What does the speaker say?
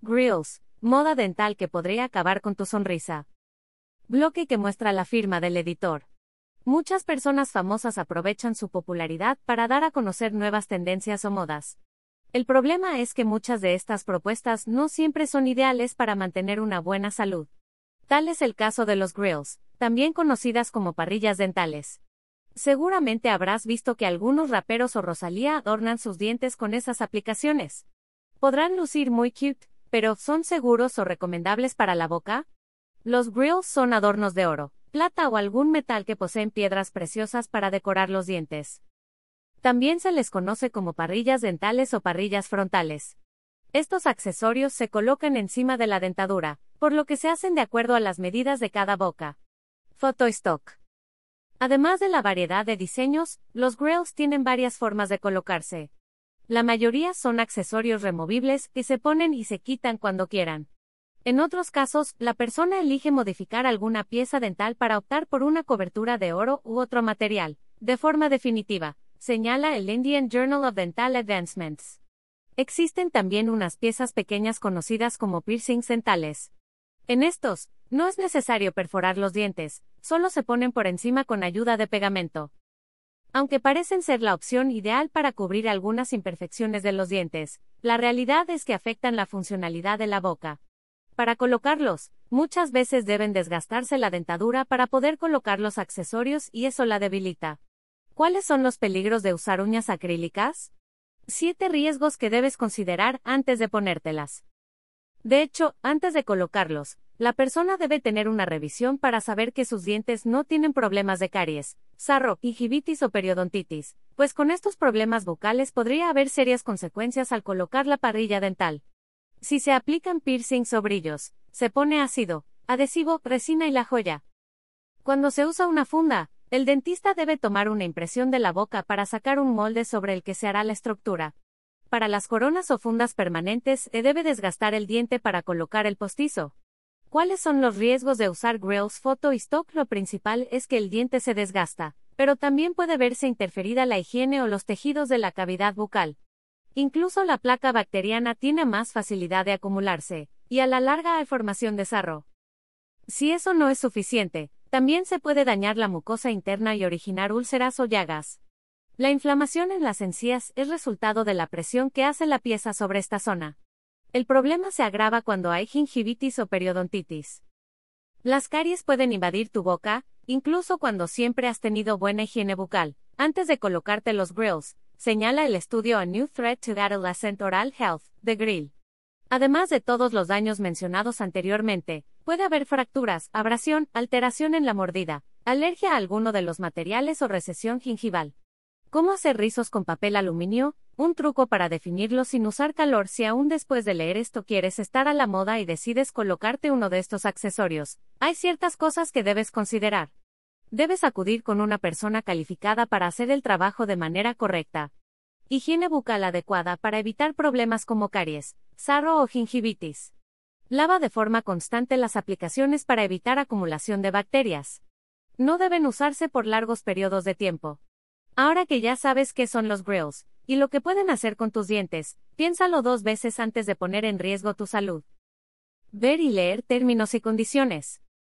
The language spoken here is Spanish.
Grills, moda dental que podría acabar con tu sonrisa. Bloque que muestra la firma del editor. Muchas personas famosas aprovechan su popularidad para dar a conocer nuevas tendencias o modas. El problema es que muchas de estas propuestas no siempre son ideales para mantener una buena salud. Tal es el caso de los grills, también conocidas como parrillas dentales. Seguramente habrás visto que algunos raperos o Rosalía adornan sus dientes con esas aplicaciones. Podrán lucir muy cute, pero ¿son seguros o recomendables para la boca? Los grills son adornos de oro, plata o algún metal que poseen piedras preciosas para decorar los dientes. También se les conoce como parrillas dentales o parrillas frontales. Estos accesorios se colocan encima de la dentadura, por lo que se hacen de acuerdo a las medidas de cada boca. Photo Stock. Además de la variedad de diseños, los grills tienen varias formas de colocarse. La mayoría son accesorios removibles que se ponen y se quitan cuando quieran. En otros casos, la persona elige modificar alguna pieza dental para optar por una cobertura de oro u otro material, de forma definitiva, señala el Indian Journal of Dental Advancements. Existen también unas piezas pequeñas conocidas como piercings dentales. En estos, no es necesario perforar los dientes, solo se ponen por encima con ayuda de pegamento. Aunque parecen ser la opción ideal para cubrir algunas imperfecciones de los dientes, la realidad es que afectan la funcionalidad de la boca. Para colocarlos, muchas veces deben desgastarse la dentadura para poder colocar los accesorios y eso la debilita. ¿Cuáles son los peligros de usar uñas acrílicas? Siete riesgos que debes considerar antes de ponértelas. De hecho, antes de colocarlos, la persona debe tener una revisión para saber que sus dientes no tienen problemas de caries, sarro, gingivitis o periodontitis, pues con estos problemas bucales podría haber serias consecuencias al colocar la parrilla dental. Si se aplican piercings o brillos, se pone ácido, adhesivo, resina y la joya. Cuando se usa una funda, el dentista debe tomar una impresión de la boca para sacar un molde sobre el que se hará la estructura. Para las coronas o fundas permanentes, se debe desgastar el diente para colocar el postizo. ¿Cuáles son los riesgos de usar grills photo y stock? Lo principal es que el diente se desgasta, pero también puede verse interferida la higiene o los tejidos de la cavidad bucal. Incluso la placa bacteriana tiene más facilidad de acumularse, y a la larga hay formación de sarro. Si eso no es suficiente, también se puede dañar la mucosa interna y originar úlceras o llagas. La inflamación en las encías es resultado de la presión que hace la pieza sobre esta zona. El problema se agrava cuando hay gingivitis o periodontitis. Las caries pueden invadir tu boca, incluso cuando siempre has tenido buena higiene bucal. Antes de colocarte los grills, señala el estudio A New Threat to Adolescent Oral Health, The Grill. Además de todos los daños mencionados anteriormente, puede haber fracturas, abrasión, alteración en la mordida, alergia a alguno de los materiales o recesión gingival. ¿Cómo hacer rizos con papel aluminio? Un truco para definirlo sin usar calor si aún después de leer esto quieres estar a la moda y decides colocarte uno de estos accesorios. Hay ciertas cosas que debes considerar. Debes acudir con una persona calificada para hacer el trabajo de manera correcta. Higiene bucal adecuada para evitar problemas como caries, sarro o gingivitis. Lava de forma constante las aplicaciones para evitar acumulación de bacterias. No deben usarse por largos periodos de tiempo. Ahora que ya sabes qué son los grills, y lo que pueden hacer con tus dientes, piénsalo dos veces antes de poner en riesgo tu salud. Ver y leer términos y condiciones.